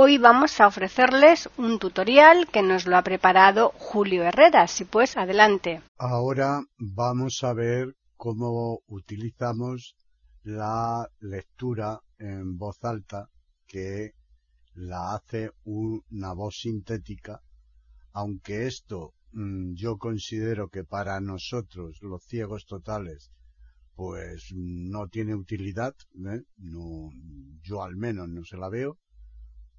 Hoy vamos a ofrecerles un tutorial que nos lo ha preparado Julio Herrera. Si pues, adelante. Ahora vamos a ver cómo utilizamos la lectura en voz alta que la hace una voz sintética, aunque esto Mm, yo considero que para nosotros, los ciegos totales, pues no tiene utilidad, ¿eh? no, yo al menos no se la veo,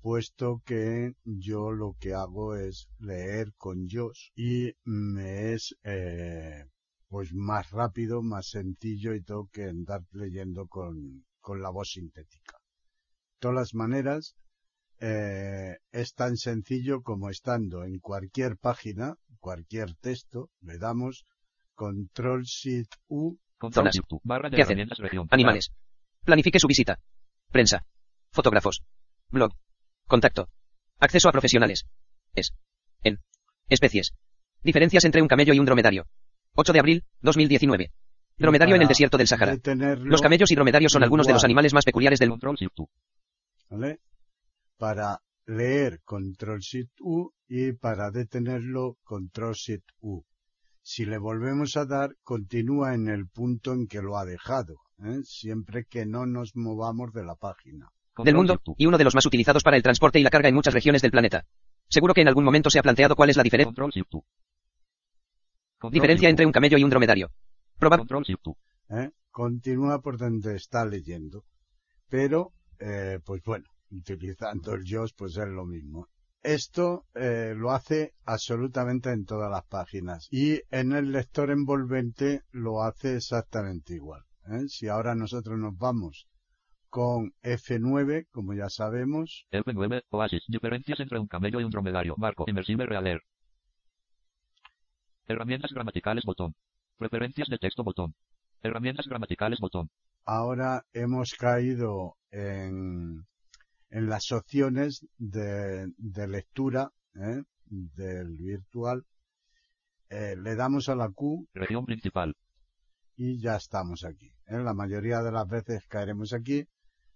puesto que yo lo que hago es leer con Josh y me es eh, pues más rápido, más sencillo y todo que andar leyendo con, con la voz sintética. De todas las maneras, eh, es tan sencillo como estando en cualquier página, cualquier texto, le damos control shift U. Zonas. ¿Qué hacen? Animales. Planifique su visita. Prensa. Fotógrafos. Blog. Contacto. Acceso a profesionales. Es. En. Especies. Diferencias entre un camello y un dromedario. 8 de abril, 2019. Dromedario en el desierto del Sahara. Los camellos y dromedarios son algunos de los animales más peculiares del control shift U. ¿Vale? para leer control shift U y para detenerlo control shift U. Si le volvemos a dar, continúa en el punto en que lo ha dejado, ¿eh? siempre que no nos movamos de la página. Del mundo, y uno de los más utilizados para el transporte y la carga en muchas regiones del planeta. Seguro que en algún momento se ha planteado cuál es la diferencia. Diferencia entre un camello y un dromedario. Probar. ¿Eh? Continúa por donde está leyendo. Pero, eh, pues bueno, utilizando el JOS, pues es lo mismo. Esto eh, lo hace absolutamente en todas las páginas y en el lector envolvente lo hace exactamente igual. ¿eh? Si ahora nosotros nos vamos con F9, como ya sabemos. F9, Oasis, diferencias entre un camello y un dromedario. Marco, Inversible Realer. Herramientas gramaticales, botón. Preferencias de texto, botón. Herramientas gramaticales, botón. Ahora hemos caído en en las opciones de, lectura ¿eh? del virtual. Eh, le damos a la Q. Región principal. Y ya estamos aquí. ¿eh? La mayoría de las veces caeremos aquí.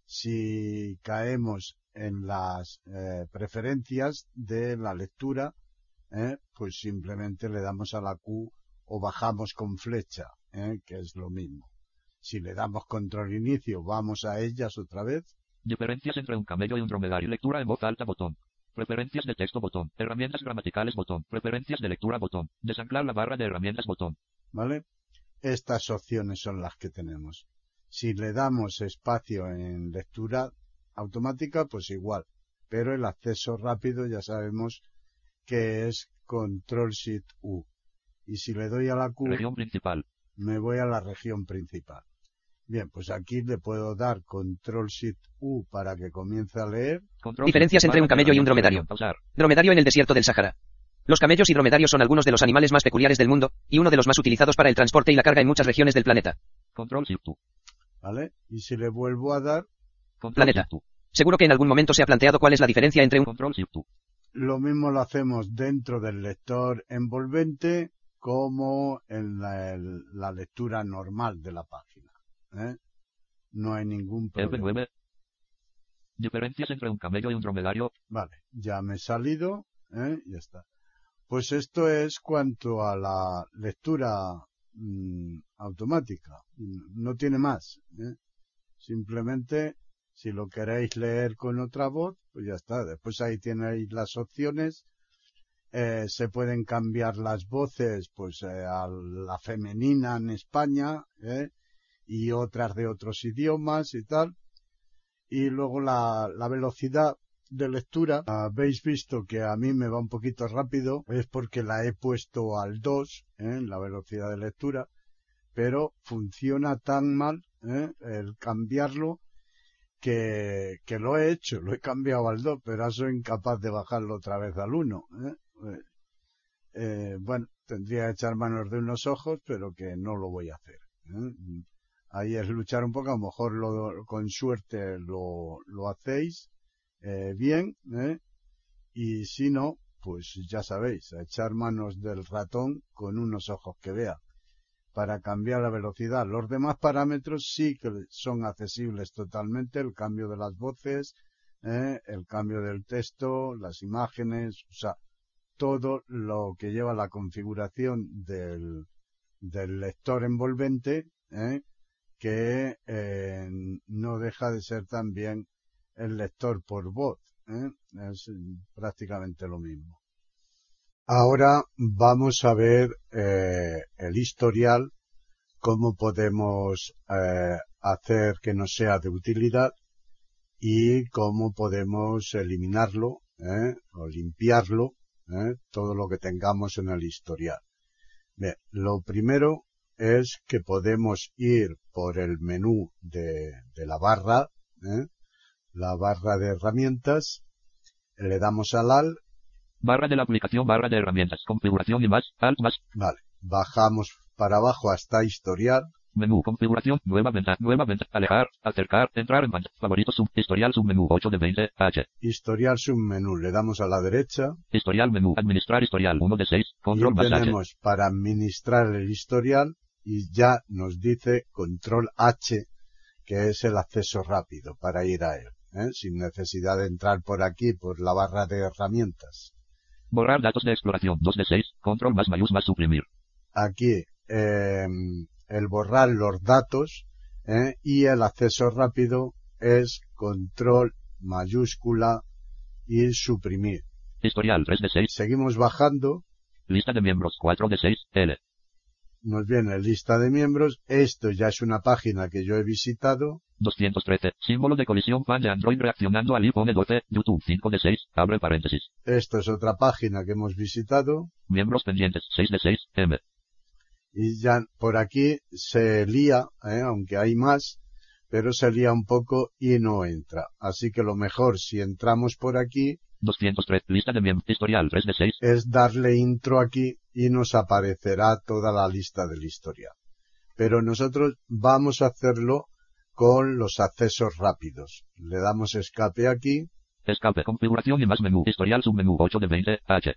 Si caemos en las preferencias de la lectura, pues simplemente le damos a la Q o bajamos con flecha, que es lo mismo. Si le damos control inicio, vamos a ellas otra vez Diferencias entre un camello y un dromedario. Lectura en voz alta botón. Preferencias de texto botón. Herramientas gramaticales botón. Preferencias de lectura botón. Desanclar la barra de herramientas botón. ¿Vale? Estas opciones son las que tenemos. Si le damos espacio en lectura automática, pues igual. Pero el acceso rápido ya sabemos que es Control Shift U. Y si le doy a la Q, región principal. me voy a la región principal. Bien, pues aquí le puedo dar control shift U para que comience a leer. Diferencias entre un camello y un dromedario. Dromedario en el desierto del Sahara. Los camellos y dromedarios son algunos de los animales más peculiares del mundo, y uno de los más utilizados para el transporte y la carga en muchas regiones del planeta. Control shift U. ¿Vale? Y si le vuelvo a dar. planeta. Seguro que en algún momento se ha planteado cuál es la diferencia entre un control shift U. Lo mismo lo hacemos dentro del lector envolvente como en la lectura normal de la página. ¿eh? No hay ningún problema. Diferencias entre un camello y un dromedario. Vale, ya me he salido, ¿eh? Ya está. Pues esto es cuanto a la lectura mm, automática. No tiene más. ¿eh? Simplemente, si lo queréis leer con otra voz, pues ya está. Después ahí tenéis las opciones. Eh, se pueden cambiar las voces, pues eh, a la femenina en España, y otras de otros idiomas y tal. Y luego la velocidad de lectura, habéis visto que a mí me va un poquito rápido, es porque la he puesto al 2, ¿eh? la velocidad de lectura, pero funciona tan mal ¿eh? el cambiarlo que, que lo he hecho, lo he cambiado al 2, pero soy incapaz de bajarlo otra vez al 1. ¿eh? Eh, eh, bueno, tendría que echar manos de unos ojos, pero que no lo voy a hacer. Ahí es luchar un poco, a lo mejor lo, con suerte lo, lo hacéis eh, bien, ¿eh? y si no, pues ya sabéis, a echar manos del ratón con unos ojos que vea para cambiar la velocidad. Los demás parámetros sí que son accesibles totalmente, el cambio de las voces, ¿eh? el cambio del texto, las imágenes, o sea, todo lo que lleva la configuración del, del lector envolvente, que no deja de ser también el lector por voz. ¿eh? Es prácticamente lo mismo. Ahora vamos a ver eh, el historial, cómo podemos eh, hacer que no sea de utilidad y cómo podemos eliminarlo ¿eh? o limpiarlo, todo lo que tengamos en el historial. Bien, lo primero es que podemos ir por el menú de, de la barra, ¿eh? La barra de herramientas, le damos al AL Barra de la aplicación, barra de herramientas, configuración y más, alt más, Vale, bajamos para abajo hasta historial, menú, configuración, nueva ventana, nueva ventana, alejar, acercar, entrar en pantalla, favoritos, sub, historial, submenú, 8 de 20, H, historial submenú, le damos a la derecha. Historial, menú, administrar historial, 1 de 6, y control más H, tenemos para administrar el historial y ya nos dice control H, que es el acceso rápido para ir a él, ¿eh? sin necesidad de entrar por aquí, por la barra de herramientas. borrar datos de exploración, 2 de 6, control más mayús más suprimir, aquí eh, el borrar los datos ¿eh? y el acceso rápido es control mayúscula y suprimir. historial, 3 de 6, Seguimos bajando, lista de miembros, 4 de 6, L, nos viene lista de miembros, esto ya es una página que yo he visitado, 213, símbolo de colisión pan de Android reaccionando al iPhone 12, YouTube, 5 de 6, abre paréntesis, esto es otra página que hemos visitado. Miembros pendientes, 6 de 6, M, y ya por aquí se lía, ¿eh? aunque hay más, pero se lía un poco y no entra. Así que lo mejor si entramos por aquí 203, lista de miembros, historial, 3 de 6, es darle intro aquí y nos aparecerá toda la lista del historial. Pero nosotros vamos a hacerlo con los accesos rápidos. Le damos escape aquí, escape, configuración y más menú, historial, submenú, 8 de 20, H,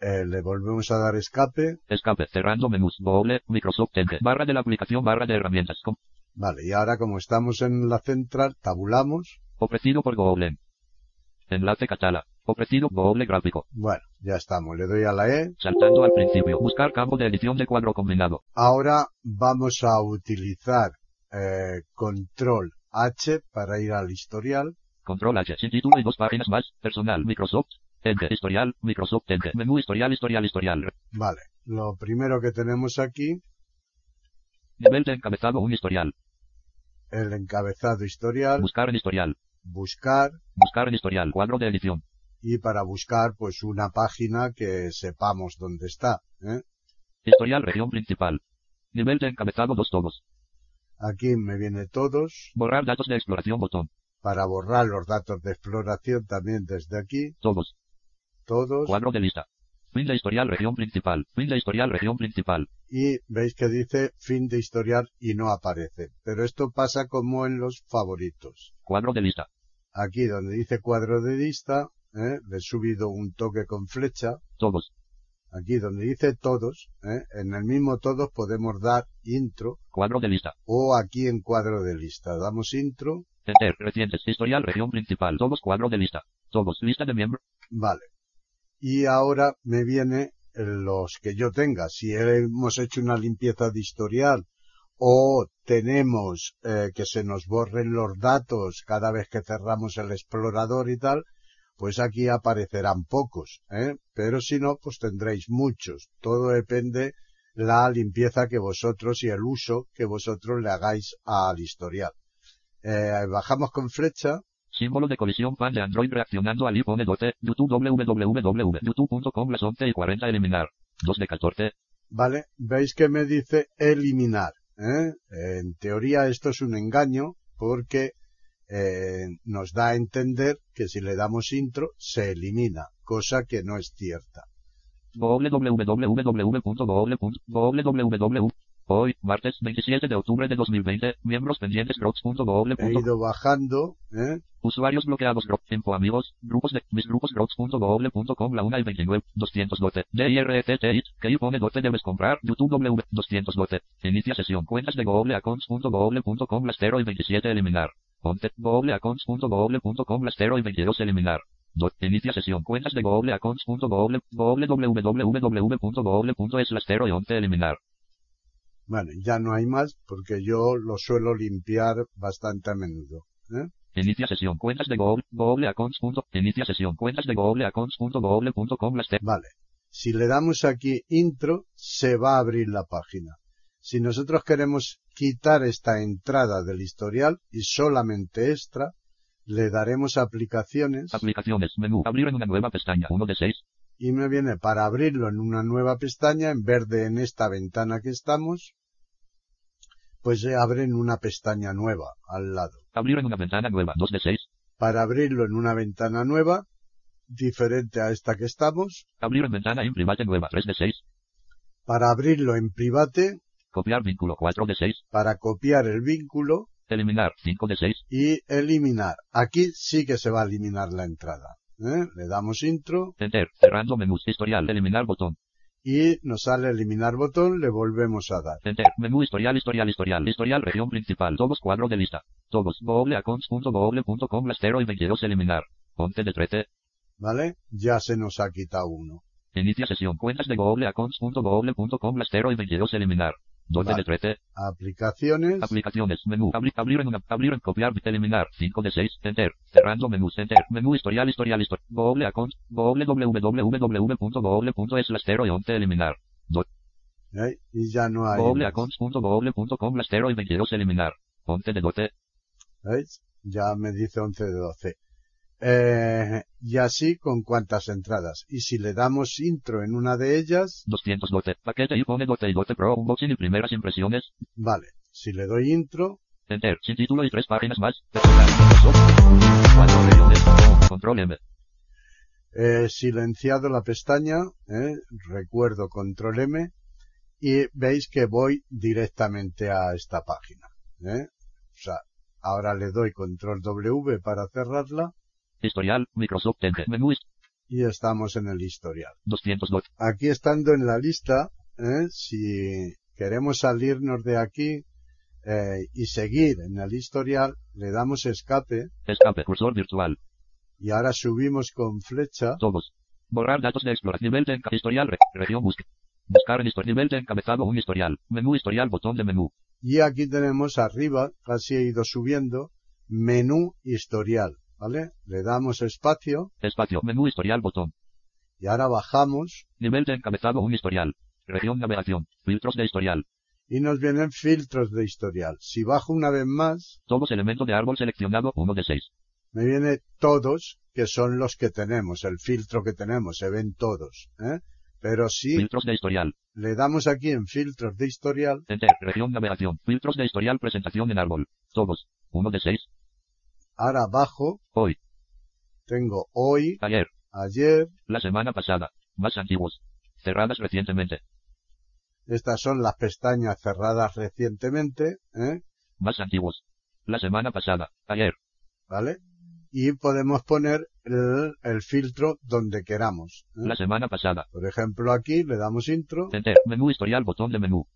eh, le volvemos a dar escape, escape, cerrando menús, Google, Microsoft Edge, barra de la aplicación, barra de herramientas, com- vale, y ahora como estamos en la central, tabulamos, ofrecido por Google. Enlace Catala, ofrecido Google gráfico, bueno, ya estamos, le doy a la E, saltando al principio, buscar campo de edición de cuadro combinado, ahora vamos a utilizar eh, control H para ir al historial, control H, sin título y dos páginas más, personal, Microsoft, Edge, historial, Microsoft Edge, menú historial, historial, historial, vale, lo primero que tenemos aquí, nivel de encabezado un historial, el encabezado historial, buscar en historial, buscar, buscar en historial, cuadro de edición, y para buscar pues una página que sepamos dónde está. ¿eh? historial, región principal, nivel de encabezado dos todos, Aquí me viene todos, borrar datos de exploración botón, para borrar los datos de exploración también desde aquí, todos, todos, cuadro de lista, fin de historial, región principal, fin de historial, región principal, y veis que dice fin de historial y no aparece. Pero esto pasa como en los favoritos. cuadro de lista, Aquí donde dice cuadro de lista, ¿eh? le he subido un toque con flecha. todos, Aquí donde dice todos, ¿eh? en el mismo todos podemos dar intro cuadro de lista, o aquí en cuadro de lista. Damos intro, enter, recientes, historial, región principal, todos cuadro de lista, todos, lista de miembros, vale. Y ahora me viene los que yo tenga. Si hemos hecho una limpieza de historial o tenemos eh, que se nos borren los datos cada vez que cerramos el explorador y tal, pues aquí aparecerán pocos, ¿eh? pero si no, pues tendréis muchos. Todo depende la limpieza que vosotros y el uso que vosotros le hagáis al historial. Eh, bajamos con flecha, símbolo de colisión pan de Android reaccionando al iPhone 12, YouTube www, youtube.com las 11 y 40 eliminar, 2 de 14, ¿vale? Veis que me dice eliminar, ¿eh? En teoría esto es un engaño porque eh, nos da a entender que si le damos intro se elimina, cosa que no es cierta. Hoy, martes 27 de octubre de 2020, miembros pendientes. He ido bajando, ¿eh? Usuarios bloqueados. Info amigos, grupos de mis grupos groups.google.com la 1 y 29, 212, DIRETT, que pone dote debes comprar, YouTube W, 212, inicia sesión, cuentas de Google accounts.google.com las 0 y 27 eliminar, ponte, Google accounts.google.com las 0 y 22 eliminar. Dot, inicia sesión, cuentas de Google accounts.google, www.google.es las 0 y 11 eliminar. Bueno, ya no hay más porque yo lo suelo limpiar bastante a menudo. ¿eh? Inicia sesión, cuentas de Google, Google Accounts. Inicia sesión, cuentas de Google Accounts.google.com. Vale. Si le damos aquí intro, se va a abrir la página. Si nosotros queremos quitar esta entrada del historial y solamente extra, le daremos aplicaciones. Aplicaciones, menú, abrir en una nueva pestaña, 1 de 6. Y me viene para abrirlo en una nueva pestaña, en vez de en esta ventana que estamos, pues se abre en una pestaña nueva, al lado. Abrir en una ventana nueva, 2 de 6. Para abrirlo en una ventana nueva, diferente a esta que estamos. Abrir en ventana en private nueva, 3 de 6. Para abrirlo en private. Copiar vínculo, 4 de 6. Para copiar el vínculo. Eliminar, 5 de 6. Y eliminar. Aquí sí que se va a eliminar la entrada. ¿eh? Le damos intro. Enter, cerrando menú, historial, eliminar botón. Y nos sale eliminar botón, le volvemos a dar. Enter, menú historial, historial, historial, historial, región principal, todos cuadro de lista. Todos, googleaccounts.google.com, las 0 y 22 eliminar. Ponte de trete. ¿Vale? Ya se nos ha quitado uno. Inicia sesión, cuentas de googleaccounts.google.com, las 0 y 22 eliminar. ¿Dónde Vale. de trete? Aplicaciones. Aplicaciones, menú, abrir, abrir en una, abrir en copiar, eliminar, 5 de 6, enter, cerrando menús, enter, menú historial, historial, historial, Google account, Google www.google.es las 0 y 11 eliminar, dot, ¿eh? Y ya no hay. Google más. accounts.google.com las 0 y 22 eliminar, ponte de dote, ¿Veis? Ya me dice 11 de 12. Eh, y así con cuántas entradas. Y si le damos intro en una de ellas, 200 dote, paquete y pone dote y dote pro, unboxing y primeras impresiones, vale. Si le doy intro, enter, sin título y tres páginas más, control M, he silenciado la pestaña, ¿eh? recuerdo control M, y veis que voy directamente a esta página. ¿eh? O sea, ahora le doy control W para cerrarla historial, Microsoft Edge, menú, y estamos en el historial. 200 dot, Aquí estando en la lista, ¿eh? si queremos salirnos de aquí eh, y seguir en el historial, le damos escape escape, cursor virtual, y ahora subimos con flecha Todos. Borrar datos de exploración. Nivel de historial. re- región busca. Buscar en historial. Nivel de encabezado un historial. Menú historial. Botón de menú. y aquí tenemos arriba, casi he ido subiendo, menú historial, ¿vale? Le damos espacio Espacio. Menú historial. Botón. y ahora bajamos Nivel de encabezado un historial. Región navegación. Filtros de historial. y nos vienen filtros de historial. Si bajo una vez más, Todos elementos de árbol seleccionado. 1 de 6. me viene todos, que son los que tenemos, el filtro que tenemos, se ven todos, ¿eh? Pero si Filtros de historial. le damos aquí en filtros de historial, Enter. Región navegación. Filtros de historial. Presentación en árbol. Todos. 1 de 6. Ahora bajo, Hoy. tengo hoy, Ayer. ayer, La semana pasada. Más antiguos. Cerradas recientemente. estas son las pestañas cerradas recientemente, ¿eh? Más antiguos. La semana pasada. Ayer. ¿Vale? Y podemos poner el, el filtro donde queramos. ¿eh? La semana pasada. Por ejemplo, aquí le damos intro. Enter. Menú historial. Botón de menú.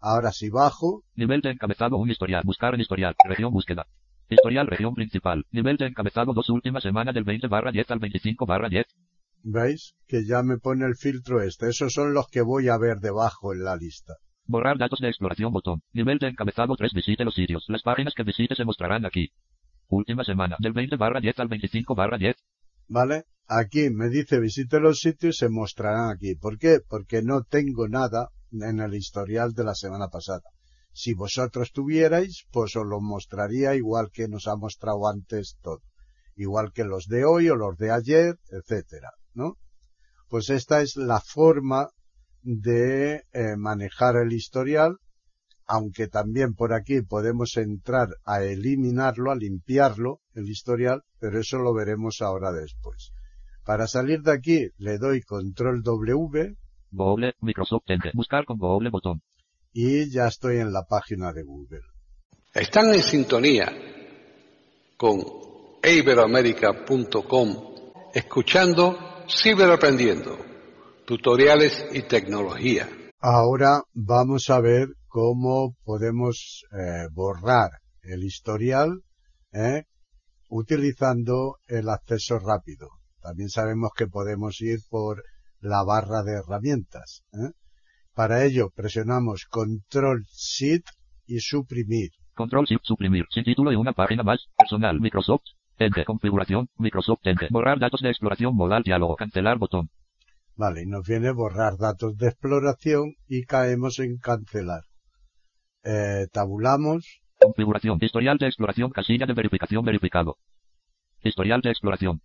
Ahora si bajo, Nivel de encabezado un historial. Buscar en historial. Región búsqueda. Historial región principal. Nivel de encabezado dos últimas semanas del 20 barra 10 al 25 barra 10. veis que ya me pone el filtro este. Esos son los que voy a ver debajo en la lista. Borrar datos de exploración botón. Nivel de encabezado 3 visite los sitios. Las páginas que visite se mostrarán aquí. Última semana. Del 20 barra 10 al 25 barra 10. ¿Vale? Aquí me dice visite los sitios y se mostrarán aquí. ¿Por qué? Porque no tengo nada en el historial de la semana pasada. Si vosotros tuvierais, pues os lo mostraría igual que nos ha mostrado antes todo. Igual que los de hoy o los de ayer, etcétera, ¿no? Pues esta es la forma de eh, manejar el historial aunque también por aquí podemos entrar a eliminarlo, a limpiarlo, el historial, pero eso lo veremos ahora después. Para salir de aquí le doy control W. Google, Microsoft. Buscar con botón. Y ya estoy en la página de Google. Están en sintonía con iberoamerica.com escuchando Ciberaprendiendo, tutoriales y tecnología. Ahora vamos a ver cómo podemos eh, borrar el historial eh, utilizando el acceso rápido. También sabemos que podemos ir por la barra de herramientas. ¿eh? Para ello presionamos Control Shift y suprimir. Control Shift suprimir. Sin título y una página más. Personal Microsoft. Enter. Configuración. Microsoft Enter. Borrar datos de exploración modal diálogo. Cancelar botón. Vale, y nos viene borrar datos de exploración y caemos en cancelar. Eh, tabulamos. Configuración. Historial de exploración. Casilla de verificación verificado. Historial de exploración.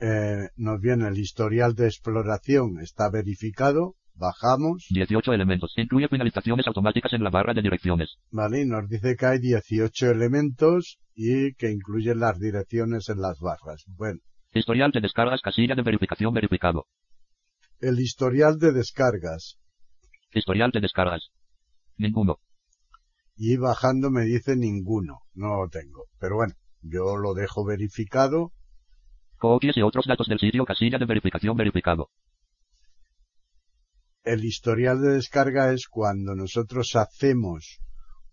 Eh, nos viene el historial de exploración. Está verificado. Bajamos. 18 elementos. Incluye finalizaciones automáticas en la barra de direcciones. Vale, y nos dice que hay 18 elementos y que incluyen las direcciones en las barras. Bueno. Historial de descargas. Casilla de verificación verificado. El historial de descargas. Historial de descargas. Ninguno. Y bajando me dice ninguno. No lo tengo. Pero bueno, yo lo dejo verificado. Copias y otros datos del sitio. Casilla de verificación verificado. El historial de descarga es cuando nosotros hacemos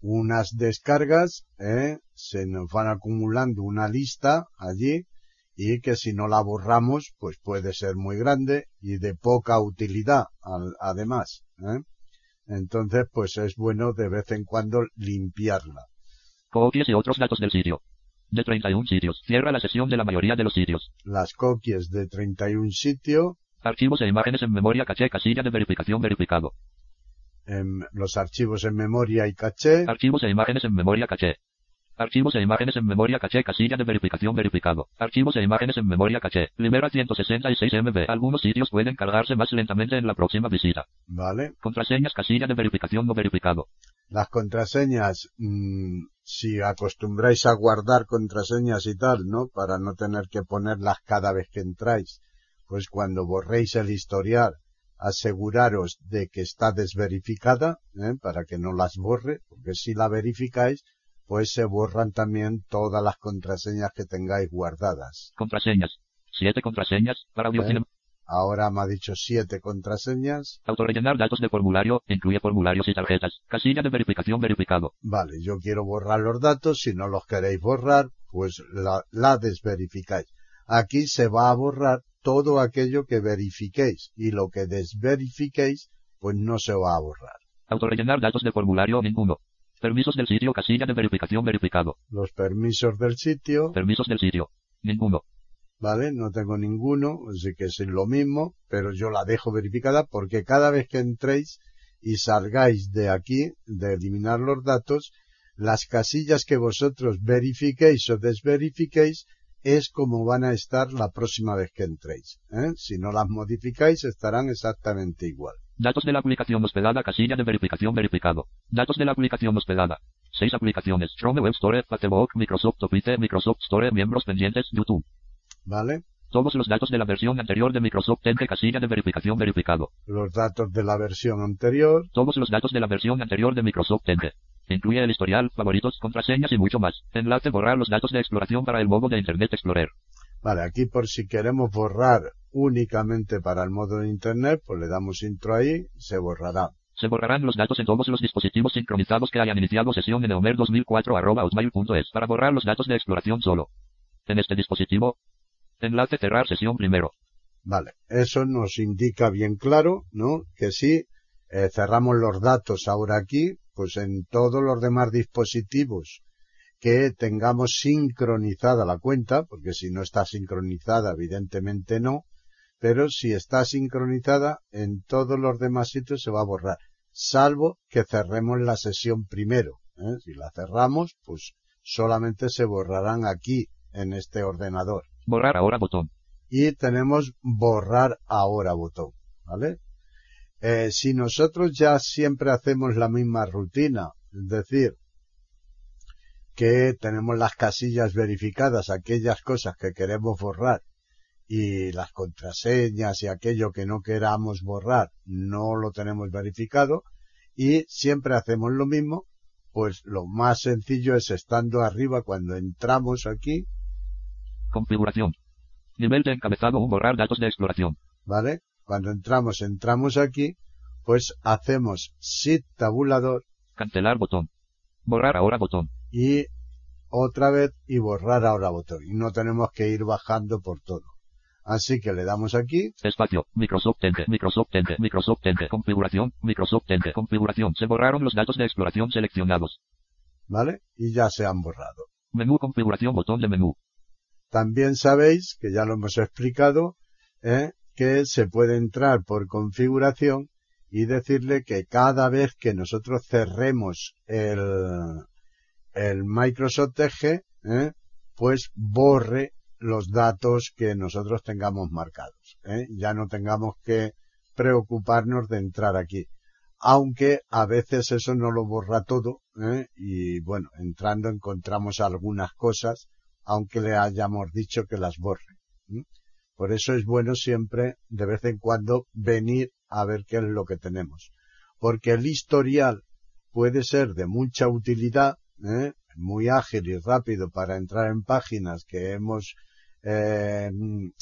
unas descargas, ¿eh? se nos van acumulando una lista allí y que si no la borramos, pues puede ser muy grande y de poca utilidad, al, además. ¿eh? Entonces, pues es bueno de vez en cuando limpiarla. Copias y otros datos del sitio. De 31 sitios. Cierra la sesión de la mayoría de los sitios. Las copias de 31 sitios. Archivos e imágenes en memoria caché casilla de verificación verificado. em, los archivos en memoria y caché. Archivos e imágenes en memoria caché. Archivos e imágenes en memoria caché casilla de verificación verificado. Archivos e imágenes en memoria caché. Libera 166 MB. Algunos sitios pueden cargarse más lentamente en la próxima visita. Vale. Contraseñas casilla de verificación no verificado. Las contraseñas, mm, si acostumbráis a guardar contraseñas y tal, ¿no? Para no tener que ponerlas cada vez que entráis. Pues cuando borréis el historial, aseguraros de que está desverificada, ¿eh? para que no las borre, porque si la verificáis, pues se borran también todas las contraseñas que tengáis guardadas. Contraseñas. Siete contraseñas. Para audio ¿Eh? Ahora me ha dicho siete contraseñas. Autorellenar datos de formulario. Incluye formularios y tarjetas. Casilla de verificación verificado. Vale, yo quiero borrar los datos, si no los queréis borrar, pues la, la desverificáis. Aquí se va a borrar todo aquello que verifiquéis y lo que desverifiquéis, pues no se va a borrar. Autorellenar datos de formulario. Ninguno. Permisos del sitio. Casilla de verificación verificado. Los permisos del sitio, Permisos del sitio. Ninguno. ¿vale? No tengo ninguno, así que es lo mismo, pero yo la dejo verificada porque cada vez que entréis y salgáis de aquí, de eliminar los datos, las casillas que vosotros verifiquéis o desverifiquéis es como van a estar la próxima vez que entréis. ¿eh? Si no las modificáis estarán exactamente igual. Datos de la aplicación hospedada. Casilla de verificación verificado. Datos de la aplicación hospedada. Seis aplicaciones. Chrome Web Store, Facebook, Microsoft Office, Microsoft Store, miembros pendientes, YouTube. ¿Vale? Todos los datos de la versión anterior de Microsoft Edge casilla de verificación verificado. Los datos de la versión anterior, Todos los datos de la versión anterior de Microsoft Edge. Incluye el historial, favoritos, contraseñas y mucho más. Enlace borrar los datos de exploración para el modo de Internet Explorer. Vale, aquí por si queremos borrar únicamente para el modo de Internet, pues le damos intro ahí, se borrará. Se borrarán los datos en todos los dispositivos sincronizados que hayan iniciado sesión en Eomer 2004.outmail.es para borrar los datos de exploración solo. En este dispositivo. Enlace cerrar sesión primero. Vale, eso nos indica bien claro, ¿no? Que si eh, cerramos los datos ahora aquí, pues en todos los demás dispositivos que tengamos sincronizada la cuenta, porque si no está sincronizada, evidentemente no, pero si está sincronizada, en todos los demás sitios se va a borrar, salvo que cerremos la sesión primero. ¿eh? Si la cerramos, pues solamente se borrarán aquí, en este ordenador Borrar ahora botón. y tenemos borrar ahora botón, ¿vale? Eh, si nosotros ya siempre hacemos la misma rutina Es decir, que tenemos las casillas verificadas, aquellas cosas que queremos borrar y las contraseñas y aquello que no queramos borrar no lo tenemos verificado y siempre hacemos lo mismo, pues lo más sencillo es estando arriba cuando entramos aquí. Configuración. Nivel de encabezado un borrar datos de exploración. ¿Vale? Cuando entramos, entramos aquí, pues hacemos Shift tabulador. Cancelar botón. Borrar ahora botón. Y otra vez y borrar ahora botón. Y no tenemos que ir bajando por todo. Así que le damos aquí. Espacio, Microsoft Ente, Microsoft Ente, Microsoft Ente, configuración, Microsoft Ente, configuración. Se borraron los datos de exploración seleccionados. ¿Vale? Y ya se han borrado. Menú configuración, botón de menú. También sabéis, que ya lo hemos explicado, ¿eh? Que se puede entrar por configuración y decirle que cada vez que nosotros cerremos el, el Microsoft Edge, ¿eh? pues borre los datos que nosotros tengamos marcados. ¿eh? Ya no tengamos que preocuparnos de entrar aquí. Aunque a veces eso no lo borra todo ¿eh? y bueno, entrando encontramos algunas cosas, aunque le hayamos dicho que las borre. Por eso es bueno siempre, de vez en cuando, venir a ver qué es lo que tenemos. Porque el historial puede ser de mucha utilidad, ¿eh? muy ágil y rápido para entrar en páginas que hemos eh,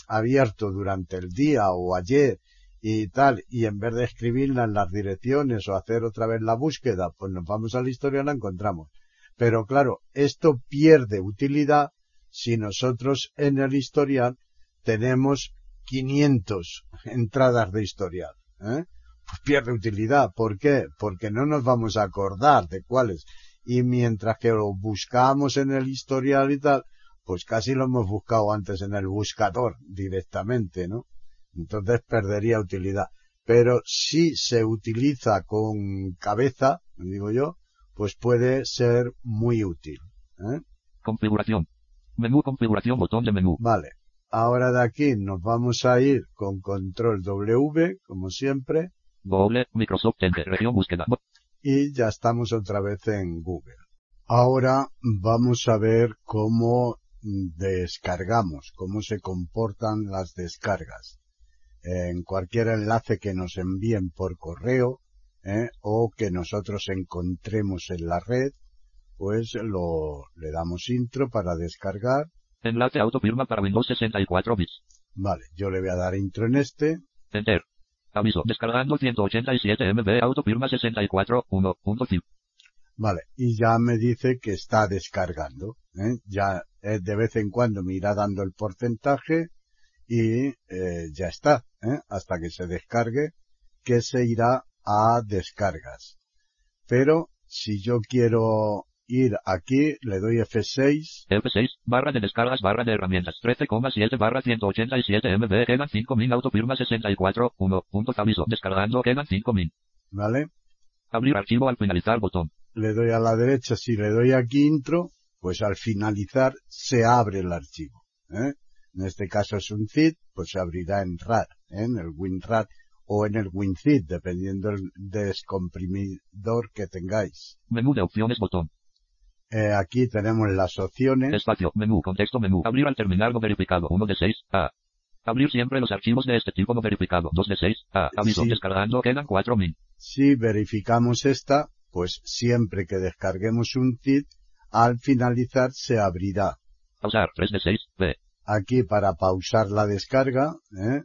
abierto durante el día o ayer y tal, y en vez de escribirla en las direcciones o hacer otra vez la búsqueda, pues nos vamos a la historia y la encontramos. Pero claro, esto pierde utilidad si nosotros en el historial tenemos 500 entradas de historial. ¿eh? Pues pierde utilidad. ¿Por qué? Porque no nos vamos a acordar de cuáles. Y mientras que lo buscamos en el historial y tal, pues casi lo hemos buscado antes en el buscador directamente, ¿no? Entonces perdería utilidad. Pero si se utiliza con cabeza, digo yo, pues puede ser muy útil. ¿eh? Configuración. Menú configuración, botón de menú. Vale. Ahora de aquí nos vamos a ir con control W, como siempre. Google, Microsoft Enter, región búsqueda. Y ya estamos otra vez en Google. Ahora vamos a ver cómo descargamos, cómo se comportan las descargas. En cualquier enlace que nos envíen por correo ¿eh? o que nosotros encontremos en la red, pues lo le damos intro para descargar. Enlace autofirma para Windows 64 bits. Vale, yo le voy a dar intro en este. Enter. Aviso, descargando 187 MB autofirma 64 1.zip. Vale, y ya me dice que está descargando. ¿eh? Ya eh, de vez en cuando me irá dando el porcentaje y eh, ya está, ¿eh? hasta que se descargue, que se irá a descargas. Pero si yo quiero ir aquí, le doy F6. F6, barra de descargas, barra de herramientas, 13,7 barra 187 MB, quedan 5000 autofirma 64, 1, punto aviso, descargando, quedan 5000. ¿Vale? Abrir archivo al finalizar botón. Le doy a la derecha, si le doy aquí intro, pues al finalizar se abre el archivo. ¿eh? En este caso es un zip, pues se abrirá en RAR, ¿eh? en el WinRAR o en el WinZip, dependiendo del descomprimidor que tengáis. Menú de opciones botón. Eh, aquí tenemos las opciones. Espacio, menú, contexto, menú. Abrir al terminar no verificado, 1 de 6, A. Abrir siempre los archivos de este tipo no verificado, 2 de 6, A. Aviso, Sí. descargando, quedan 4000. Si verificamos esta, pues siempre que descarguemos un zip, al finalizar se abrirá. Pausar, 3 de 6, B. Aquí para pausar la descarga, ¿eh?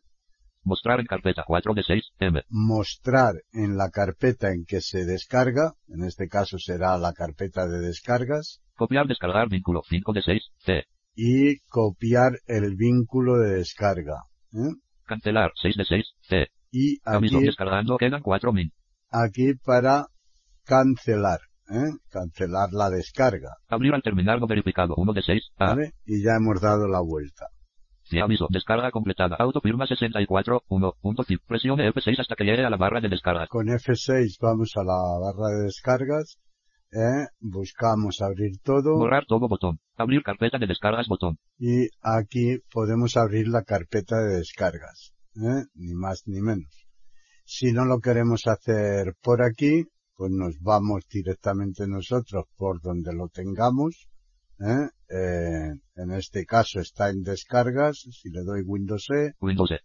Mostrar en carpeta, 4 de 6, M. mostrar en la carpeta en que se descarga, en este caso será la carpeta de descargas, Copiar, descargar, vínculo, 5 de 6, C. y copiar el vínculo de descarga. ¿eh? Cancelar, 6 de 6, C. Y aquí, descargando, quedan 4000. aquí para cancelar, ¿eh? cancelar la descarga. Abrir al terminar no verificado, 1 de 6, A. ¿vale? Y ya hemos dado la vuelta. Aviso, descarga completada. Autofirma 64, 1, punto zip. Presione F6 hasta que llegue a la barra de descarga. Con F6 vamos a la barra de descargas, ¿eh? buscamos abrir todo Borrar todo botón. Abrir carpeta de descargas botón. y aquí podemos abrir la carpeta de descargas, ¿eh? ni más ni menos. Si no lo queremos hacer por aquí, pues nos vamos directamente nosotros por donde lo tengamos. ¿Eh? Eh, en este caso está en descargas. Si le doy Windows E, Windows E.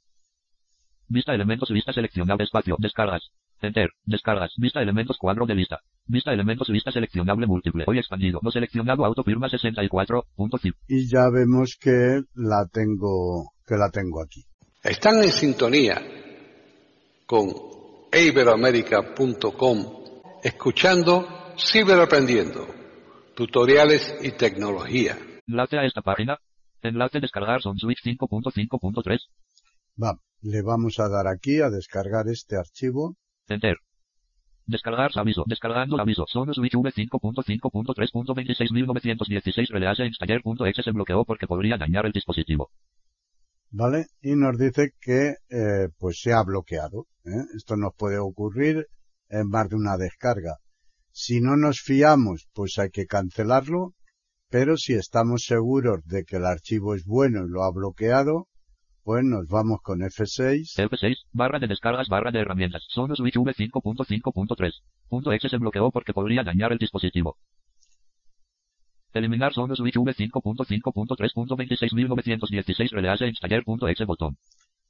Vista elementos, vista seleccionable, espacio, descargas. Enter, descargas, vista elementos, cuadro de lista. Vista elementos, vista seleccionable múltiple. Hoy expandido, no seleccionado, autofirma 64.zip. y ya vemos que la tengo, que la tengo aquí. Están en sintonía con iberoamérica.com escuchando Ciberaprendiendo, tutoriales y tecnología. Enlace a esta página. Enlace descargar son switch 5.5.3. Va, le vamos a dar aquí a descargar este archivo. Enter. Descargar aviso. Descargando aviso. Son switch v5.5.3.26.916 release installer.exe se bloqueó porque podría dañar el dispositivo. ¿vale? Y nos dice que eh, pues se ha bloqueado. ¿eh? Esto nos puede ocurrir en más de una descarga. Si no nos fiamos, pues hay que cancelarlo, pero si estamos seguros de que el archivo es bueno y lo ha bloqueado, pues nos vamos con F6, F6, barra de descargas, barra de herramientas. Son switch v5.5.3. Punto exe se bloqueó porque podría dañar el dispositivo. Eliminar son switch v5.5.3.26.916 release installer.exe botón.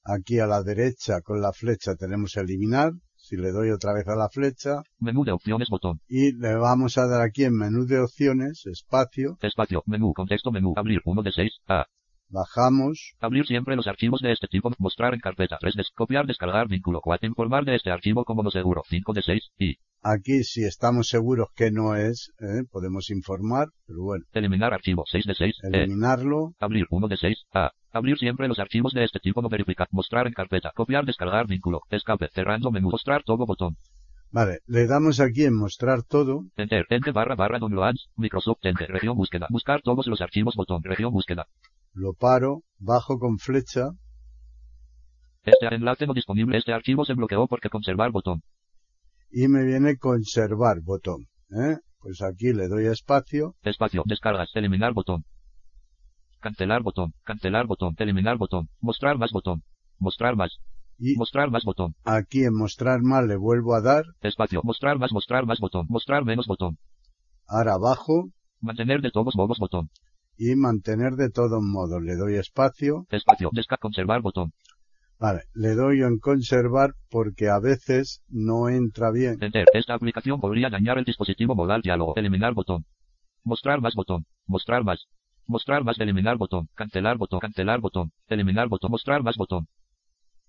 aquí a la derecha con la flecha tenemos eliminar, si le doy otra vez a la flecha, Menú de opciones botón. y le vamos a dar aquí en menú de opciones, espacio, Espacio, menú, contexto menú, abrir 1 de 6, A. bajamos, Abrir siempre los archivos de este tipo, mostrar en carpeta 3 de copiar, descargar, vínculo 4, informar de este archivo como no seguro 5 de 6, y aquí si estamos seguros que no es, ¿eh? podemos informar, pero bueno, eliminar archivo 6 de 6, E. eliminarlo, Abrir 1 de 6, A. Abrir siempre los archivos de este tipo no verificar, mostrar en carpeta, copiar, descargar, vínculo, escape, cerrando menú, mostrar todo botón. vale, le damos aquí en mostrar todo, Enter, enter barra barra downloads, Microsoft. Enter, región búsqueda, buscar todos los archivos botón, región búsqueda. lo paro, bajo con flecha, Este enlace no disponible, este archivo se bloqueó porque conservar botón. y me viene conservar botón, ¿eh? Pues aquí le doy espacio, Espacio, descargas, eliminar botón. Cancelar botón, cancelar botón, eliminar botón, mostrar más botón, mostrar más, y mostrar más botón, aquí en mostrar más le vuelvo a dar, espacio, mostrar más, mostrar más botón, mostrar menos botón, ahora bajo, mantener de todos modos botón, y mantener de todos modos, le doy espacio, espacio, desca, conservar botón, vale, le doy en conservar porque a veces no entra bien, enter, esta aplicación podría dañar el dispositivo modal diálogo, eliminar botón, mostrar más botón, mostrar más, mostrar más, eliminar botón, cancelar botón, cancelar botón, eliminar botón, mostrar más botón,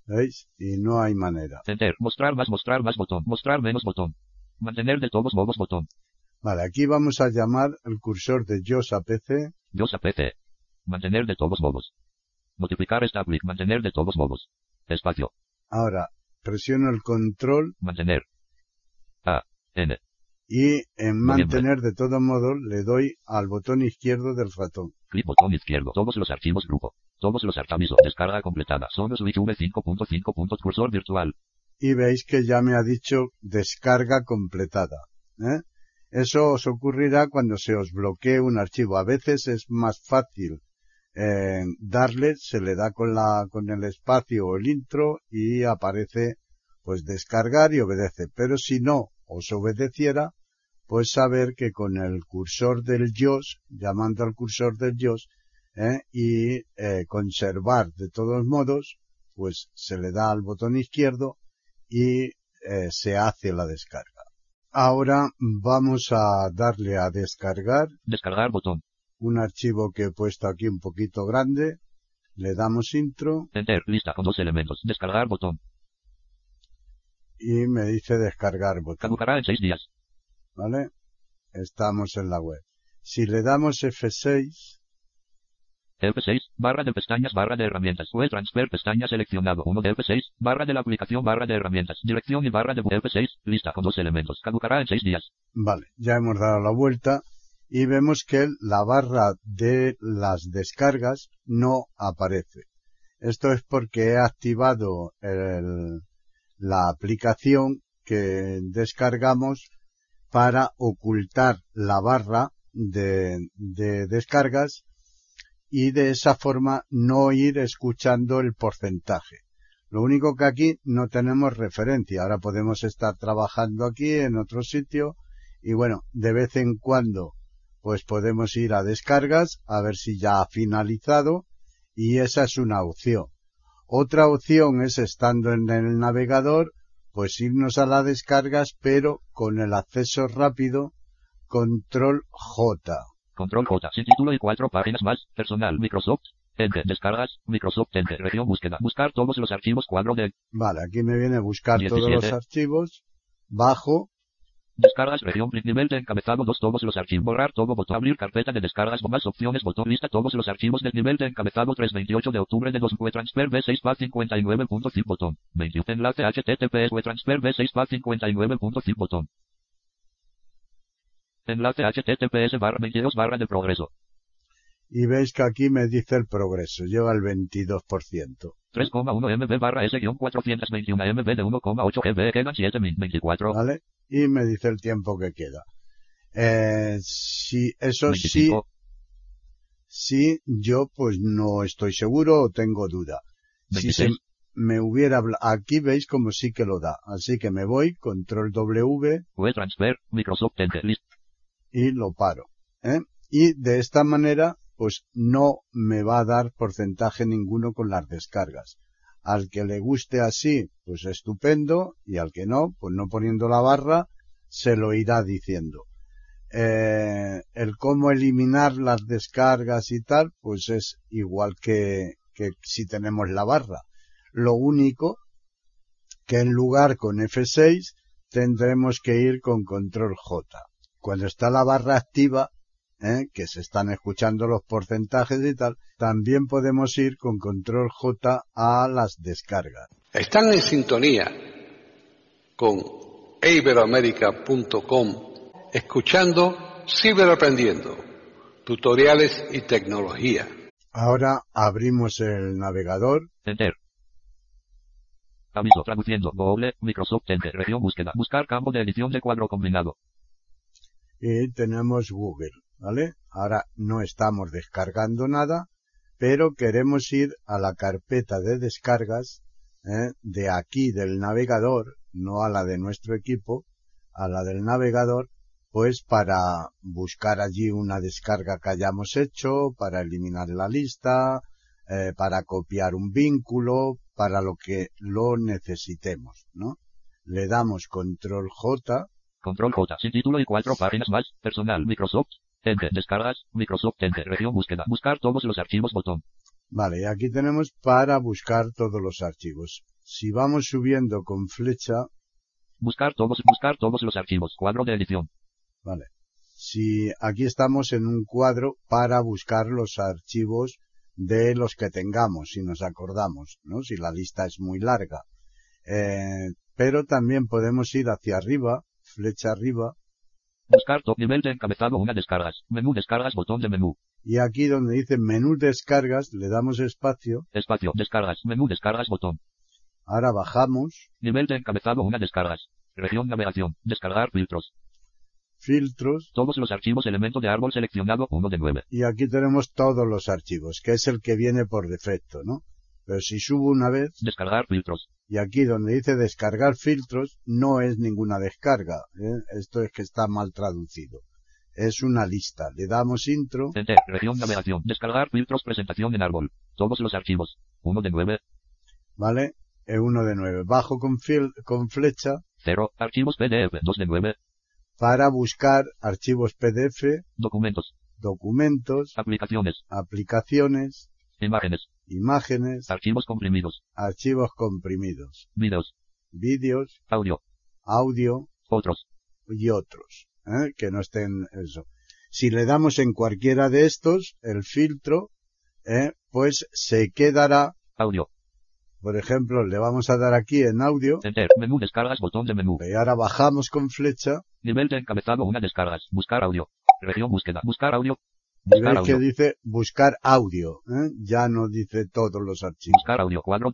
¿veis? Y no hay manera. enter, mostrar más, mostrar más botón, mostrar menos botón, mantener de todos modos botón, Vale, aquí vamos a llamar el cursor de JOS a PC, Dios PC. Mantener de todos modos. Multiplicar esta aplic, mantener de todos modos. Espacio, ahora presiono el control mantener. A, N, y en Noviembre. mantener de todos modos le doy al botón izquierdo del ratón. clic botón izquierdo, todos los archivos grupo. Todos los archivos, descarga completada. Son switch v5.5. cursor virtual. y veis que ya me ha dicho descarga completada. ¿eh? Eso os ocurrirá cuando se os bloquee un archivo. A veces es más fácil eh, darle, se le da con la, con el espacio o el intro y aparece pues descargar y obedece. Pero si no os obedeciera, pues saber que con el cursor del JOS, llamando al cursor del JOS, ¿eh? y eh, conservar de todos modos, pues se le da al botón izquierdo y eh, se hace la descarga. Ahora vamos a darle a descargar Descargar botón. un archivo que he puesto aquí un poquito grande. Le damos intro Enter, lista con dos elementos. Descargar botón. Y me dice descargar botón. Caducará en seis días. ¿Vale? Estamos en la web. Si le damos F6, F6, barra de pestañas, barra de herramientas. Web transfer, pestaña seleccionado. 1 de F6, barra de la aplicación, barra de herramientas. Dirección y barra de F6, lista con dos elementos. Caducará en seis días. vale, ya hemos dado la vuelta y vemos que la barra de las descargas no aparece. Esto es porque he activado el- la aplicación que descargamos para ocultar la barra de, de descargas y de esa forma no ir escuchando el porcentaje. Lo único que aquí no tenemos referencia. Ahora podemos estar trabajando aquí en otro sitio y bueno, de vez en cuando pues podemos ir a descargas a ver si ya ha finalizado y esa es una opción. Otra opción es estando en el navegador pues irnos a las descargas pero con el acceso rápido control J. Control J, sin título y cuatro páginas más. Personal, Microsoft. Enter, descargas, Microsoft Enter, región búsqueda. Buscar todos los archivos, cuadro de Vale, aquí me viene buscar todos 17. los archivos. Bajo. Descargas, región, nivel de encabezado 2, todos los archivos. Borrar todo, botón, abrir carpeta de descargas, más opciones, botón, lista todos los archivos del nivel de encabezado 3, 28 de octubre de 2, web transfer B6 FAT 59.zip, botón, 21 enlace HTTPS transfer B6 FAT 59.zip, botón. Enlace HTTPS barra 22 barra de progreso. Y veis que aquí me dice el progreso. Lleva el 22%. 3,1 MB barra S-421 MB de 1,8 GB quedan 7024. ¿Vale? Y me dice el tiempo que queda. Eh, si, eso sí, 25. sí, yo pues no estoy seguro o tengo duda. Si se 26. me hubiera aquí veis como sí que lo da. Así que me voy, control W Web transfer, Microsoft y lo paro. ¿eh? Y de esta manera, pues no me va a dar porcentaje ninguno con las descargas. Al que le guste así, pues estupendo, y al que no, pues no poniendo la barra, se lo irá diciendo. Eh, el cómo eliminar las descargas y tal, pues es igual que, que si tenemos la barra. Lo único que en lugar con F6 tendremos que ir con control J. Cuando está la barra activa, ¿eh? que se están escuchando los porcentajes y tal, también podemos ir con control J a las descargas. Están en sintonía con iberoamérica.com escuchando Ciberaprendiendo, tutoriales y tecnología. Ahora abrimos el navegador Enter. Aviso traduciendo. Google, Microsoft Enter. Región búsqueda. Buscar campo de edición de cuadro combinado. y tenemos Google, ¿vale? Ahora no estamos descargando nada, pero queremos ir a la carpeta de descargas ¿eh? de aquí del navegador, no a la de nuestro equipo, a la del navegador, pues para buscar allí una descarga que hayamos hecho, para eliminar la lista, eh, para copiar un vínculo, para lo que lo necesitemos, ¿no? Le damos control J, Control J. Sin título y cuatro páginas más. Personal, Microsoft. Enter. Descargas, Microsoft Enter. Región búsqueda. Buscar todos los archivos, botón. Vale, aquí tenemos para buscar todos los archivos. Si vamos subiendo con flecha, Buscar todos, buscar todos los archivos. Cuadro de edición. vale. Si aquí estamos en un cuadro para buscar los archivos de los que tengamos, si nos acordamos, ¿no? Si la lista es muy larga. Eh, pero también podemos ir hacia arriba, flecha arriba, Buscar top nivel de encabezado una descargas. Menú descargas, botón de menú. y aquí donde dice menú descargas, le damos espacio, Espacio. Descargas. Menú descargas, botón. ahora bajamos, Nivel de encabezado una descargas. Región navegación. Descargar filtros. filtros, Todos los archivos elemento de árbol seleccionado 1 de 9. y aquí tenemos todos los archivos, que es el que viene por defecto, ¿no? Pero si subo una vez, Descargar filtros. Y aquí donde dice descargar filtros, no es ninguna descarga, ¿eh? esto es que está mal traducido. Es una lista. Le damos intro, Enter. Región navegación. Descargar filtros presentación en árbol. Todos los archivos. 1 de 9. ¿vale? Es uno de nueve. Bajo con, fil- con flecha 0. Archivos PDF. 2 de 9. para buscar archivos PDF, Documentos. documentos, Aplicaciones. aplicaciones, Imágenes. imágenes, Archivos comprimidos. archivos comprimidos, Videos. vídeos, Audio. audio, Otros. y otros, ¿eh? que no estén eso. Si le damos en cualquiera de estos, el filtro, ¿eh? pues se quedará, Audio. por ejemplo, le vamos a dar aquí en audio, Enter. Menú descargas. Botón de menú. y ahora bajamos con flecha, Nivel de encabezado una descargas. Buscar audio. Región búsqueda. Buscar audio. Veis que dice buscar audio, ¿eh? ya no dice todos los archivos. Buscar audio cuadro.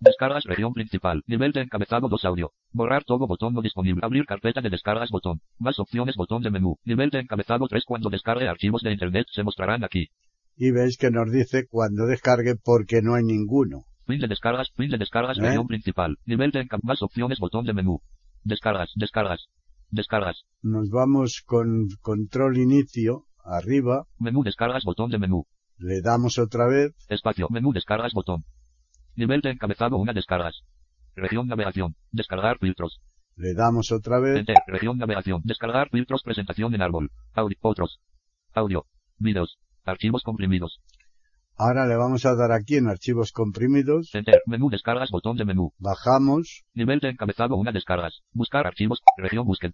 Descargas región principal. Nivel de encabezado 2 audio. Borrar todo botón no disponible. Abrir carpeta de descargas botón. Más opciones botón de menú. Nivel de encabezado 3 cuando descargue archivos de internet se mostrarán aquí. Y veis que nos dice cuando descargue porque no hay ninguno. Fin de descargas, fin de descargas, ¿Eh? región principal. Nivel de encam- más opciones, botón de menú. Descargas, descargas, descargas. Nos vamos con control inicio, arriba, Menú descargas, botón de menú. le damos otra vez, Espacio, menú descargas, botón. Nivel de encabezado, una descargas. Región navegación. Descargar filtros. le damos otra vez, Enter, región navegación. Descargar filtros, presentación en árbol. Audio, otros. Audio. Videos. Archivos comprimidos. ahora le vamos a dar aquí en archivos comprimidos, Enter, menú descargas, botón de menú. bajamos, Nivel de encabezado, una descargas. Buscar archivos, región búsqueda.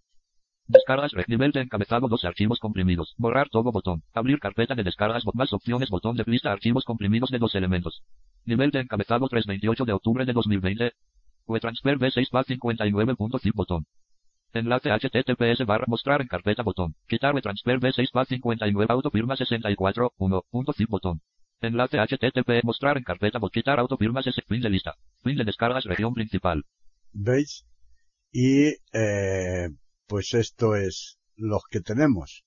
Descargas, re- nivel de encabezado, dos archivos comprimidos. Borrar todo botón. Abrir carpeta de descargas, más opciones, botón de lista, archivos comprimidos de dos elementos. Nivel de encabezado 328 de octubre de 2020. WeTransfer B6 59.zip botón. Enlace https barra mostrar en carpeta botón. Quitar WeTransfer B6 59 autofirma 64 1.zip botón. Enlace http mostrar en carpeta bot quitar autofirmas ese fin de lista. Fin de descargas región principal. ¿veis? Y eh, pues esto es los que tenemos.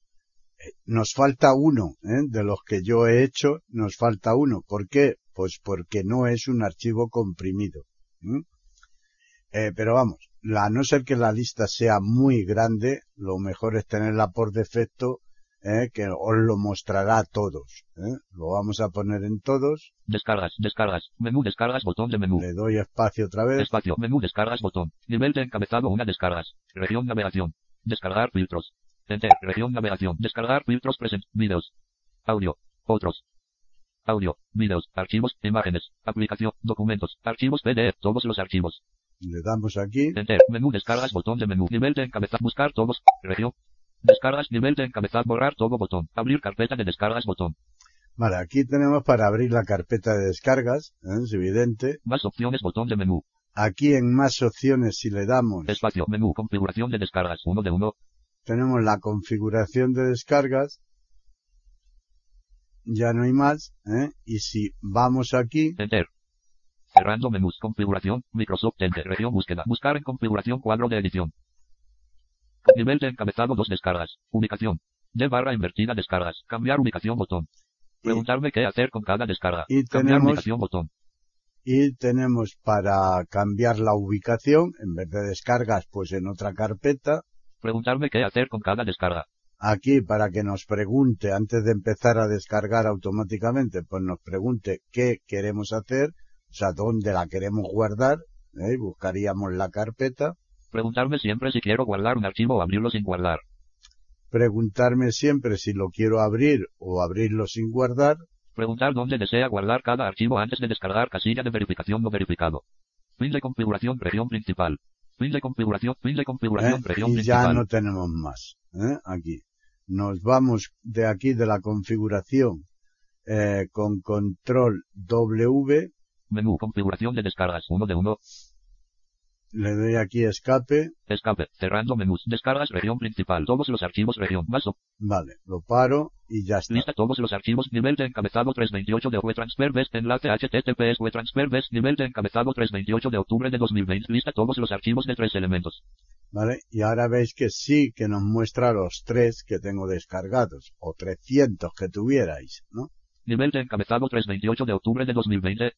Eh, Nos falta uno, ¿eh? de los que yo he hecho, nos falta uno. ¿Por qué? Pues porque no es un archivo comprimido. Eh, pero vamos, a no ser que la lista sea muy grande, lo mejor es tenerla por defecto, ¿eh? que os lo mostrará a todos. ¿eh? Lo vamos a poner en todos, Descargas, descargas, menú descargas, botón de menú. le doy espacio otra vez, Espacio, menú descargas, botón. Nivel de encabezado, una descargas. Región navegación. Descargar filtros. Enter, región navegación. Descargar filtros present. Videos. Audio. Otros. Audio. Videos. Archivos. Imágenes. Aplicación. Documentos. Archivos PDF. Todos los archivos. le damos aquí, Enter. Menú descargas, botón de menú. Nivel de encabezado. Buscar todos. Región. Descargas, nivel de encabezado. Borrar todo botón. Abrir carpeta de descargas, botón. Vale, aquí tenemos para abrir la carpeta de descargas, ¿eh? es evidente. Más opciones, botón de menú. Aquí en más opciones, si le damos, Espacio. Menú. Configuración de descargas. Uno de uno. tenemos la configuración de descargas. Ya no hay más, ¿eh? Y si vamos aquí, Enter. Cerrando menús. Configuración. Microsoft Enter. Región búsqueda. Buscar en configuración cuadro de edición. Nivel de encabezado 2 descargas. Ubicación. De barra invertida descargas. Cambiar ubicación botón. Preguntarme qué hacer con cada descarga. Y Cambiar tenemos- ubicación botón. y tenemos para cambiar la ubicación, en vez de descargas, pues en otra carpeta. Preguntarme qué hacer con cada descarga. Aquí para que nos pregunte, antes de empezar a descargar automáticamente, pues nos pregunte qué queremos hacer, o sea, dónde la queremos guardar, ¿eh? buscaríamos la carpeta. Preguntarme siempre si quiero guardar un archivo o abrirlo sin guardar. preguntarme siempre si lo quiero abrir o abrirlo sin guardar, Preguntar dónde desea guardar cada archivo antes de descargar casilla de verificación no verificado. Fin de configuración región principal. Fin de configuración, fin de configuración ¿eh? región y principal. ya no tenemos más. ¿eh? Aquí. Nos vamos de aquí de la configuración eh, con control W, Menú configuración de descargas 1 de 1. Le doy aquí escape, Escape. Cerrando menús. Descargas región principal. Todos los archivos región. Op- vale, lo paro y ya está. Lista todos los archivos. Nivel de encabezado 328 de WeTransfer Best. Enlace HTTPS WeTransfer Best. Nivel de encabezado 328 de octubre de 2020. Lista todos los archivos de tres elementos. ¿Vale? Y ahora veis que sí que nos muestra los tres que tengo descargados, o 300 que tuvierais, ¿no? Nivel de encabezado 328 de octubre de 2020.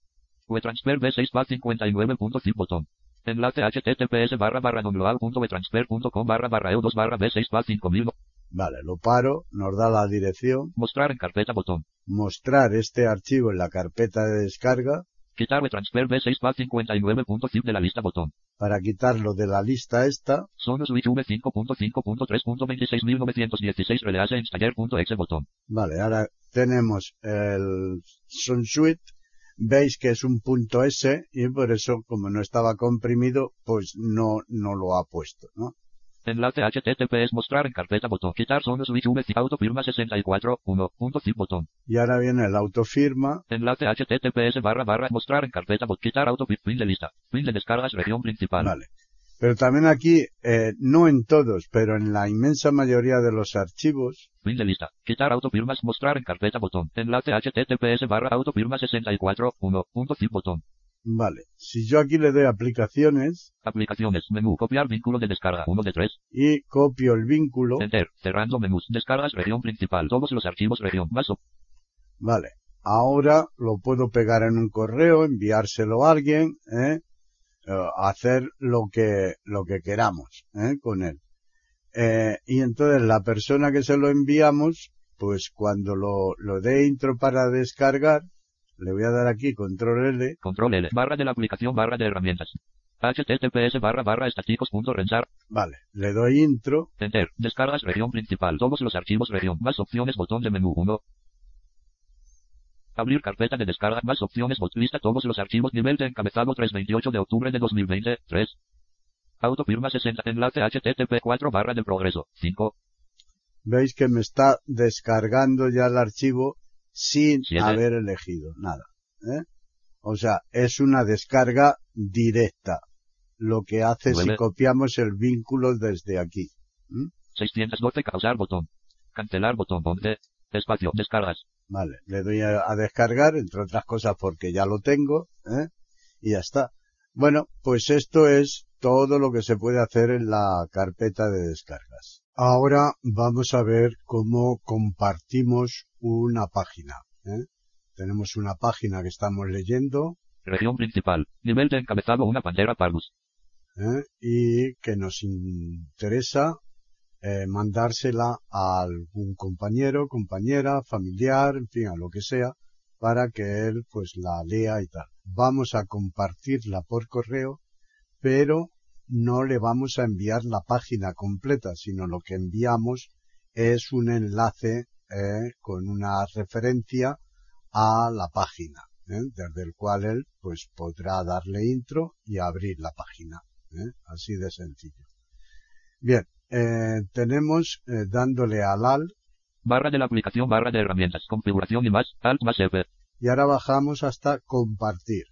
WeTransfer B6 va 59.zip botón. Enlace https barra barra download.wetransfer.com barra barra EU2 barra B6 va 5000. Vale, lo paro, nos da la dirección, Mostrar en carpeta botón. mostrar este archivo en la carpeta de descarga, Quitar WeTransfer B6 va 59.zip de la lista botón. para quitarlo de la lista esta, Sonos Switch V5.5.3.26916 release installer.exe botón. vale, ahora tenemos el SunSuite, veis que es un punto S y por eso como no estaba comprimido, pues no, no lo ha puesto, ¿no? Enlace https mostrar en carpeta botón. Quitar Sonos Switch autofirma 64 1.zip botón. Y ahora viene el autofirma, Enlace https barra barra mostrar en carpeta bot. Quitar autofirma. Fin de lista. Fin de descargas región principal. Vale. Pero también aquí, eh, no en todos, pero en la inmensa mayoría de los archivos, Fin de lista. Quitar autofirmas. Mostrar en carpeta botón. Enlace https barra autofirma 64 1.zip botón. vale. Si yo aquí le doy aplicaciones Aplicaciones. Menú. Copiar vínculo de descarga. 1 de 3. y copio el vínculo, Enter. Cerrando menús. Descargas región principal. Todos los archivos región. Más vale. ahora lo puedo pegar en un correo, enviárselo a alguien, ¿eh? Eh, hacer lo que, lo que queramos ¿eh? con él. Eh, y entonces la persona que se lo enviamos, pues cuando lo, lo dé intro para descargar, le voy a dar aquí control L. Control L. Barra de la aplicación, barra de herramientas. https barra barra estáticos.rensar. Vale, le doy intro. Enter. Descargas región principal. Todos los archivos región. Más opciones. Botón de menú 1. Abrir carpeta de descarga. Más opciones. Lista todos los archivos. Nivel de encabezado 328 de octubre de 2020. 3. Autofirma 60. Enlace http 4 barra del progreso. 5. Veis que me está descargando ya el archivo sin Siete. haber elegido nada. ¿eh? O sea, es una descarga directa. Lo que hace si Nueve. copiamos el vínculo desde aquí. 612. Causar botón. Cancelar botón. 11. Espacio. Descargas. Vale, le doy a, a descargar, entre otras cosas porque ya lo tengo, ¿eh? y ya está. Bueno, pues esto es todo lo que se puede hacer en la carpeta de descargas. Ahora vamos a ver cómo compartimos una página. ¿eh? Tenemos una página que estamos leyendo Región principal. Nivel de encabezado. Una pantera Pargus. ¿eh? y que nos interesa eh, mandársela a algún compañero, compañera, familiar, en fin, a lo que sea, para que él pues la lea y tal. Vamos a compartirla por correo, pero no le vamos a enviar la página completa, sino lo que enviamos es un enlace eh, con una referencia a la página, ¿eh? desde el cual él pues podrá darle intro y abrir la página. Así de sencillo. Bien, eh, tenemos eh, dándole al AL Barra de la aplicación. Barra de herramientas. Configuración y más. Alt más F. y ahora bajamos hasta compartir.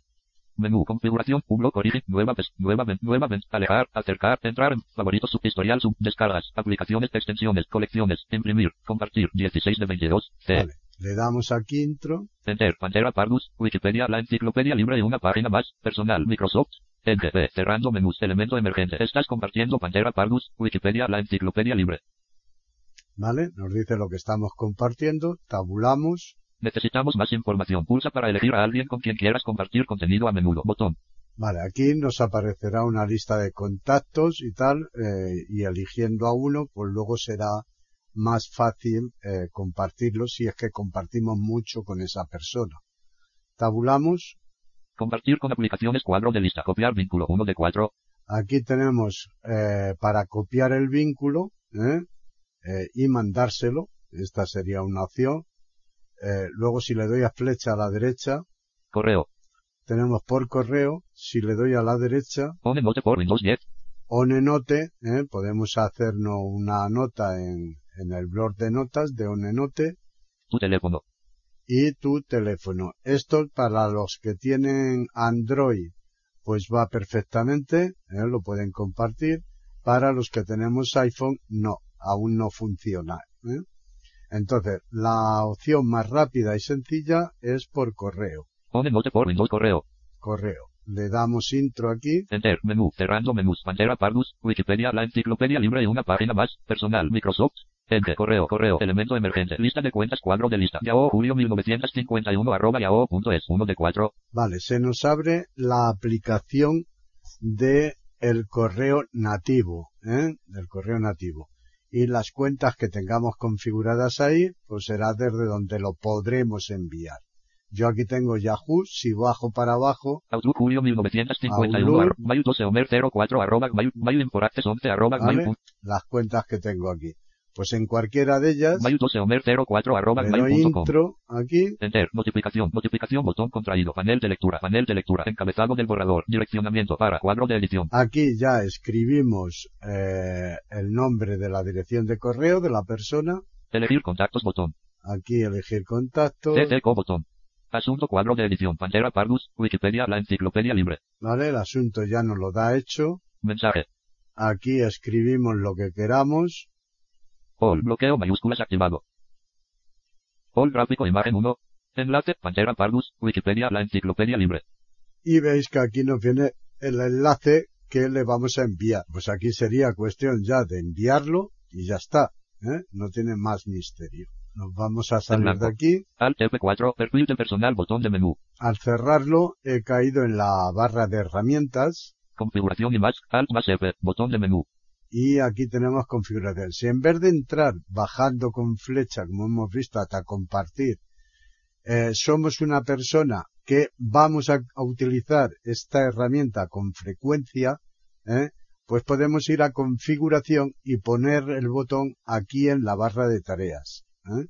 Menú. Configuración. Un bloque origen. Nueva vez. Nueva. Nueva vez. Alejar. Acercar. Entrar en. Favoritos. Subhistorial. Sub. Descargas. Aplicaciones. Extensiones. Colecciones. Imprimir. Compartir. 16 de 22. C. Vale, le damos aquí intro, Enter. Pantera Pargus. Wikipedia. La enciclopedia libre y una página más. Personal. Microsoft. NGP. Cerrando menús. Elemento emergente. Estás compartiendo Pantera Pargus. Wikipedia. La enciclopedia libre. ¿vale? Nos dice lo que estamos compartiendo, tabulamos, Necesitamos más información. Pulsa para elegir a alguien con quien quieras compartir contenido a menudo. Botón. Vale, aquí nos aparecerá una lista de contactos y tal, eh, y eligiendo a uno, pues luego será más fácil eh, compartirlo si es que compartimos mucho con esa persona. Tabulamos, Compartir con aplicaciones cuadro de lista. Copiar vínculo 1 de 4. aquí tenemos eh, para copiar el vínculo ¿eh? Eh, y mandárselo, esta sería una opción. Eh, luego si le doy a flecha a la derecha, Correo. tenemos por correo, si le doy a la derecha, Pone note por Windows 10. Onenote, ¿eh? podemos hacernos una nota en, en el blog de notas de Onenote Tu teléfono. Y tu teléfono. Esto para los que tienen Android, pues va perfectamente, ¿eh? lo pueden compartir. Para los que tenemos iPhone, no, aún no funciona. ¿eh? Entonces, la opción más rápida y sencilla es por correo. Por Windows correo. Correo. Le damos intro aquí. Enter. Menú. Cerrando menús. Pantera Pargus. Wikipedia. La enciclopedia libre y una página más. Personal. Microsoft. Enter. Correo. Correo. Elemento emergente. Lista de cuentas. Cuadro de lista. Yahoo. Julio 1951 arroba yahoo.es. 1 de 4. Vale, se nos abre la aplicación de el correo nativo, ¿eh? Del correo nativo. Y las cuentas que tengamos configuradas ahí, pues será desde donde lo podremos enviar. Yo aquí tengo Yahoo, si bajo para abajo, Outlook. Julio 1951 Outlook. arroba. Mail 12 Homer 04 arroba. Mail. Mail Imporactes 11 arroba. ¿vale? Mail. Las cuentas que tengo aquí. Pues en cualquiera de ellas, Mail 12 Homer 04 arroba. intro aquí, Enter. Notificación. Notificación. Botón contraído. Panel de lectura. Panel de lectura. Encabezado del borrador. Direccionamiento para cuadro de edición. aquí ya escribimos eh, el nombre de la dirección de correo de la persona, Elegir contactos. Botón. aquí elegir contacto, TTCO. Botón. Asunto cuadro de edición. Pantera Pargus. Wikipedia. La enciclopedia libre. ¿vale? El asunto ya nos lo da hecho. Mensaje. Aquí escribimos lo que queramos. All. Bloqueo mayúsculas activado. All gráfico imagen 1. Enlace. Pantera Pargus. Wikipedia. La enciclopedia libre. Y veis que aquí nos viene el enlace que le vamos a enviar. Pues aquí sería cuestión ya de enviarlo y ya está. ¿eh? No tiene más misterio. Nos vamos a salir de aquí. Alt F4, perfil de personal, botón de menú. Al cerrarlo, he caído en la barra de herramientas. Configuración y más, Alt más F, botón de menú. Y aquí tenemos configuración. Si en vez de entrar bajando con flecha, como hemos visto, hasta compartir, eh, somos una persona que vamos a, utilizar esta herramienta con frecuencia, ¿eh? pues podemos ir a configuración y poner el botón aquí en la barra de tareas. ¿eh?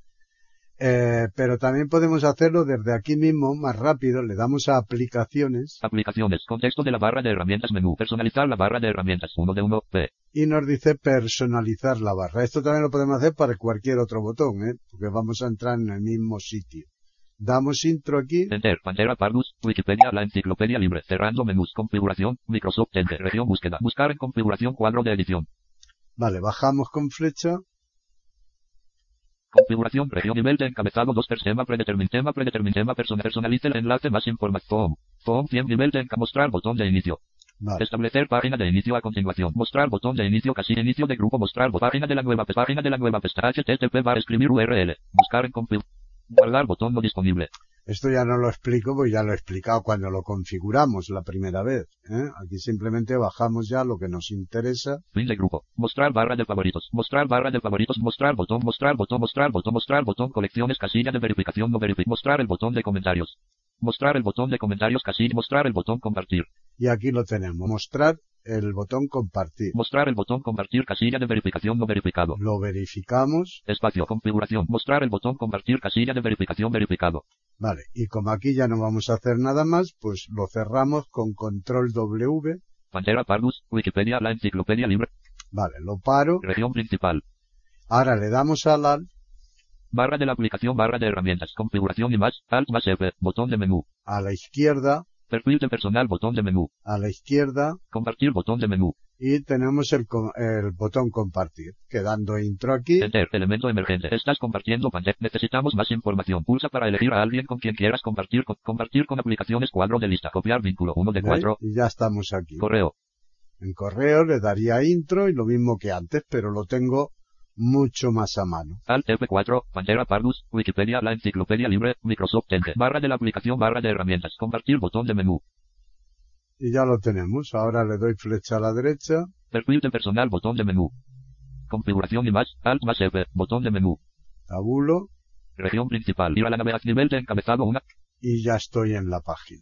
Eh, pero también podemos hacerlo desde aquí mismo, más rápido, le damos a aplicaciones. Aplicaciones, contexto de la barra de herramientas menú, personalizar la barra de herramientas, 1 de 1, P. Y nos dice personalizar la barra. Esto también lo podemos hacer para cualquier otro botón, ¿eh? porque vamos a entrar en el mismo sitio. Damos intro aquí. Enter, Pantera Pardus, Wikipedia, la enciclopedia libre, cerrando menús, configuración, Microsoft Enter, región búsqueda, buscar en configuración, cuadro de edición. Vale, bajamos con flecha. Configuración, región, nivel de encabezado 2 tema predetermin, tema predetermin, tema persona, personalice el enlace más información. Phone 100, nivel de enca, mostrar botón de inicio. Vale. Establecer página de inicio a continuación. Mostrar botón de inicio casi inicio de grupo. Mostrar página de la nueva página de la nueva pestaña HTTP va a escribir URL. Buscar en config. Guardar botón no disponible. Esto ya no lo explico, porque ya lo he explicado cuando lo configuramos la primera vez. ¿eh? Aquí simplemente bajamos ya lo que nos interesa. Fin de grupo. Mostrar barra de favoritos. Mostrar barra de favoritos. Mostrar botón. Mostrar botón. Mostrar botón. Mostrar botón. Colecciones. Casilla de verificación. No verific. Mostrar el botón de comentarios. Mostrar el botón de comentarios. Casilla. Mostrar el botón compartir. Y aquí lo tenemos. Mostrar el botón compartir. Mostrar el botón compartir. Casilla de verificación no verificado. Lo verificamos. Espacio. Configuración. Mostrar el botón compartir. Casilla de verificación verificado. Vale. Y como aquí ya no vamos a hacer nada más, pues lo cerramos con control W. Pantera Pardus. Wikipedia. La enciclopedia libre. Vale, lo paro. Región principal. Ahora le damos al alt. Barra de la aplicación. Barra de herramientas. Configuración y más. Alt más F. Botón de menú. a la izquierda, Perfil de personal. Botón de menú. a la izquierda, Compartir. Botón de menú. y tenemos el, botón compartir. Quedando intro aquí. Enter, elemento emergente. Estás compartiendo pantalla. Necesitamos más información. Pulsa para elegir a alguien con quien quieras compartir. con- compartir con aplicaciones cuadro de lista. Copiar vínculo 1 de. 4. Y ya estamos aquí. Correo. En correo le daría intro y lo mismo que antes, pero lo tengo mucho más a mano. Alt F4, Pantera Pardus, Wikipedia, la enciclopedia libre, Microsoft Enter. Barra de la aplicación, barra de herramientas. Compartir botón de menú. Y ya lo tenemos. Ahora le doy flecha a la derecha. Perfil de personal, botón de menú. Configuración y más, Alt más F, botón de menú. Tabulo. Región principal. Ir a la navegación. Nivel de encabezado 1. Y ya estoy en la página.